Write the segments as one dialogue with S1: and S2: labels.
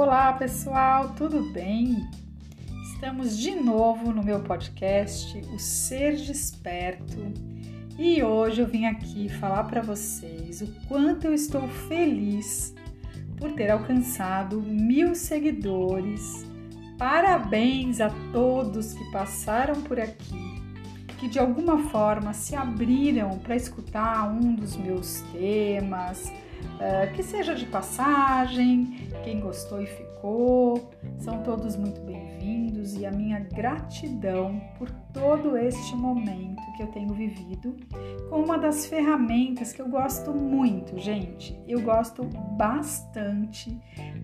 S1: Olá pessoal, tudo bem? Estamos de novo no meu podcast, O Ser Desperto, e hoje eu vim aqui falar para vocês o quanto eu estou feliz por ter alcançado mil seguidores. Parabéns a todos que passaram por aqui, que de alguma forma se abriram para escutar um dos meus temas Uh, que seja de passagem, quem gostou e ficou, são todos muito bem-vindos e a minha gratidão por todo este momento que eu tenho vivido com uma das ferramentas que eu gosto muito, gente. Eu gosto bastante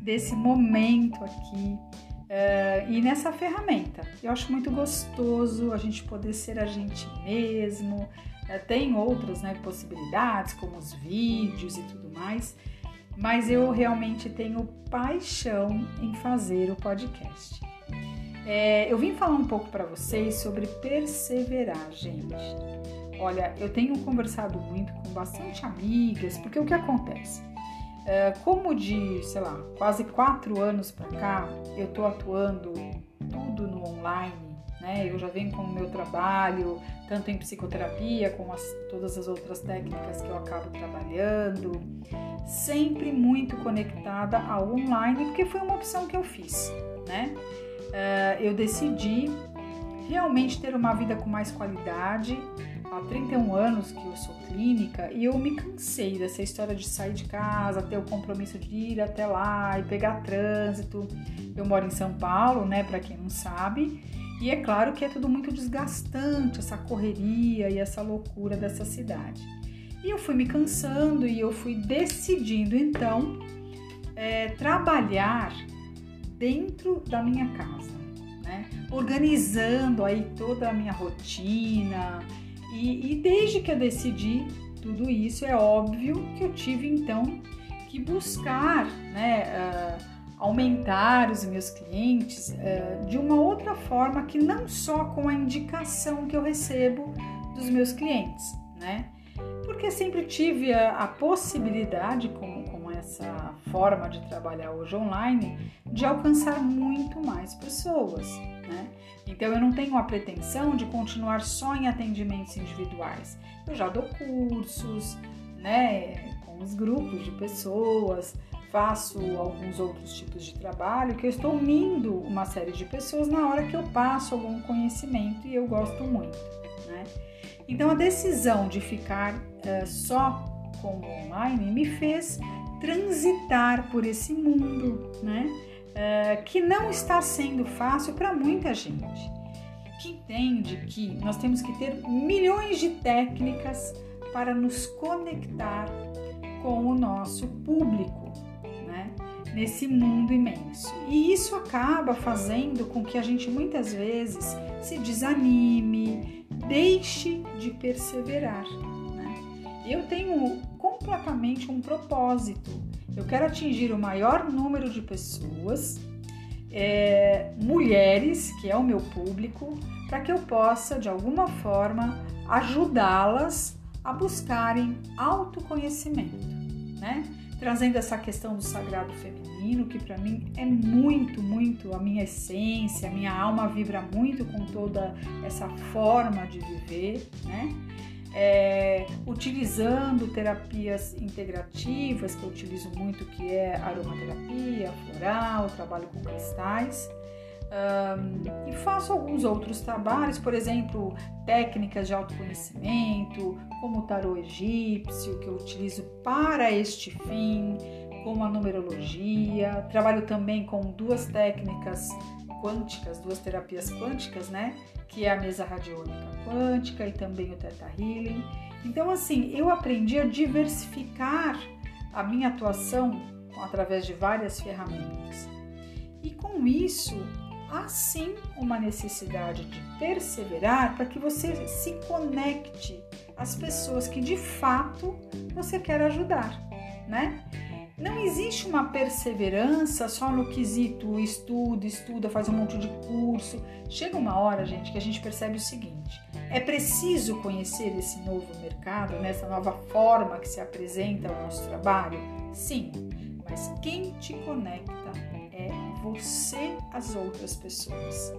S1: desse momento aqui uh, e nessa ferramenta. Eu acho muito gostoso a gente poder ser a gente mesmo, é, tem outras né, possibilidades, como os vídeos e tudo mais, mas eu realmente tenho paixão em fazer o podcast. É, eu vim falar um pouco para vocês sobre perseverar, gente. Olha, eu tenho conversado muito com bastante amigas, porque o que acontece? É, como de, sei lá, quase quatro anos para cá, eu tô atuando tudo no online, né? Eu já venho com o meu trabalho, tanto em psicoterapia como as, todas as outras técnicas que eu acabo trabalhando, sempre muito conectada ao online, porque foi uma opção que eu fiz, né? Uh, eu decidi realmente ter uma vida com mais qualidade. Há 31 anos que eu sou clínica e eu me cansei dessa história de sair de casa, ter o compromisso de ir até lá e pegar trânsito. Eu moro em São Paulo, né, para quem não sabe, e é claro que é tudo muito desgastante, essa correria e essa loucura dessa cidade. E eu fui me cansando e eu fui decidindo então é, trabalhar dentro da minha casa, né? organizando aí toda a minha rotina. E, desde que eu decidi tudo isso, é óbvio que eu tive então que buscar, né? Uh, aumentar os meus clientes uh, de uma outra forma que não só com a indicação que eu recebo dos meus clientes, né? Porque sempre tive a, a possibilidade, com, com essa forma de trabalhar hoje online, de alcançar muito mais pessoas, né? Então eu não tenho a pretensão de continuar só em atendimentos individuais. Eu já dou cursos, né, com os grupos de pessoas, faço alguns outros tipos de trabalho que eu estou unindo uma série de pessoas na hora que eu passo algum conhecimento e eu gosto muito, né? Então a decisão de ficar uh, só com o online me fez transitar por esse mundo, né? Uh, que não está sendo fácil para muita gente, que entende que nós temos que ter milhões de técnicas para nos conectar com o nosso público nesse mundo imenso. E isso acaba fazendo com que a gente muitas vezes se desanime, deixe de perseverar. Né? Eu tenho completamente um propósito. Eu quero atingir o maior número de pessoas, é, mulheres, que é o meu público, para que eu possa, de alguma forma, ajudá-las a buscarem autoconhecimento, né? trazendo essa questão do sagrado feminino, que para mim é muito, muito a minha essência, a minha alma vibra muito com toda essa forma de viver, né? É, utilizando terapias integrativas, que eu utilizo muito, que é aromaterapia, floral, trabalho com cristais. Um, e faço alguns outros trabalhos, por exemplo, técnicas de autoconhecimento, como o tarô egípcio, que eu utilizo para este fim, como a numerologia. Trabalho também com duas técnicas quânticas, duas terapias quânticas, né? Que é a mesa radiônica quântica e também o Theta Healing. Então, assim, eu aprendi a diversificar a minha atuação através de várias ferramentas. E com isso, há sim uma necessidade de perseverar para que você se conecte às pessoas que de fato você quer ajudar, né? Não existe uma perseverança só no quesito estuda, estuda, faz um monte de curso. Chega uma hora, gente, que a gente percebe o seguinte: é preciso conhecer esse novo mercado, nessa nova forma que se apresenta ao nosso trabalho? Sim, mas quem te conecta é você as outras pessoas.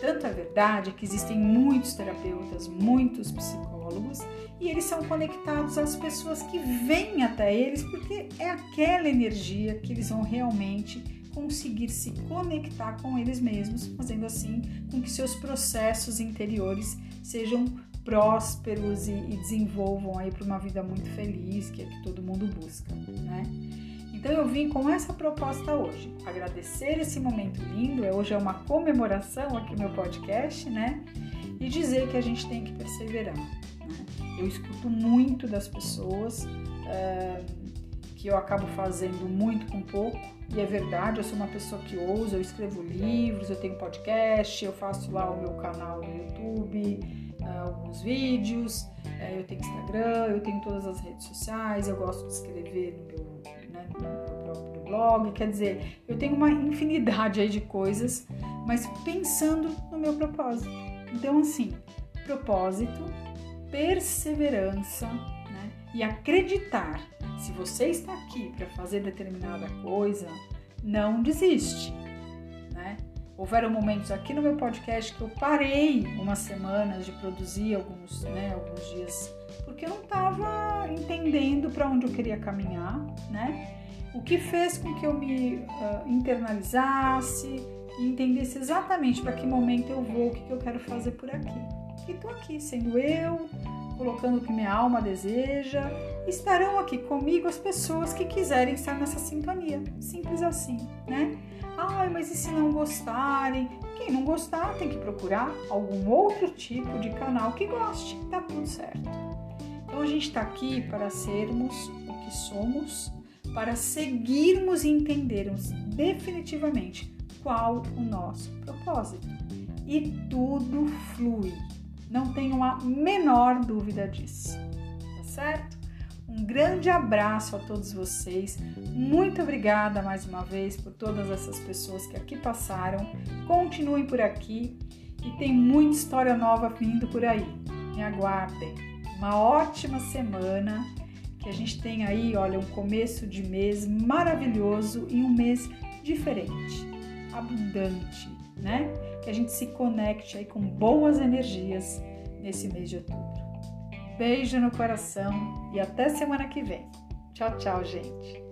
S1: Tanto é verdade que existem muitos terapeutas, muitos psicólogos, e eles são conectados às pessoas que vêm até eles, porque é aquela energia que eles vão realmente conseguir se conectar com eles mesmos, fazendo assim com que seus processos interiores sejam prósperos e, e desenvolvam aí para uma vida muito feliz, que é que todo mundo busca, né? Então eu vim com essa proposta hoje, agradecer esse momento lindo, é, hoje é uma comemoração aqui no meu podcast, né? E dizer que a gente tem que perseverar. Né? Eu escuto muito das pessoas uh, que eu acabo fazendo muito com pouco, e é verdade, eu sou uma pessoa que ousa, eu escrevo livros, eu tenho podcast, eu faço lá o meu canal no YouTube, uh, alguns vídeos, uh, eu tenho Instagram, eu tenho todas as redes sociais, eu gosto de escrever no meu no próprio blog, quer dizer, eu tenho uma infinidade aí de coisas, mas pensando no meu propósito. Então, assim, propósito, perseverança né, e acreditar. Se você está aqui para fazer determinada coisa, não desiste. Né? Houveram momentos aqui no meu podcast que eu parei umas semanas de produzir alguns, né, alguns dias porque eu não estava entendendo para onde eu queria caminhar, né? O que fez com que eu me uh, internalizasse e entendesse exatamente para que momento eu vou, o que, que eu quero fazer por aqui. E estou aqui sendo eu, colocando o que minha alma deseja. Estarão aqui comigo as pessoas que quiserem estar nessa sintonia. Simples assim, né? Ai, mas e se não gostarem? Quem não gostar tem que procurar algum outro tipo de canal que goste. Tá tudo certo. Então a gente está aqui para sermos o que somos, para seguirmos e entendermos definitivamente qual o nosso propósito. E tudo flui. Não tenho a menor dúvida disso. Tá certo? Um grande abraço a todos vocês. Muito obrigada mais uma vez por todas essas pessoas que aqui passaram. Continuem por aqui e tem muita história nova vindo por aí. Me aguardem uma ótima semana, a gente tenha aí, olha, um começo de mês maravilhoso e um mês diferente, abundante, né? Que a gente se conecte aí com boas energias nesse mês de outubro. Beijo no coração e até semana que vem. Tchau, tchau, gente.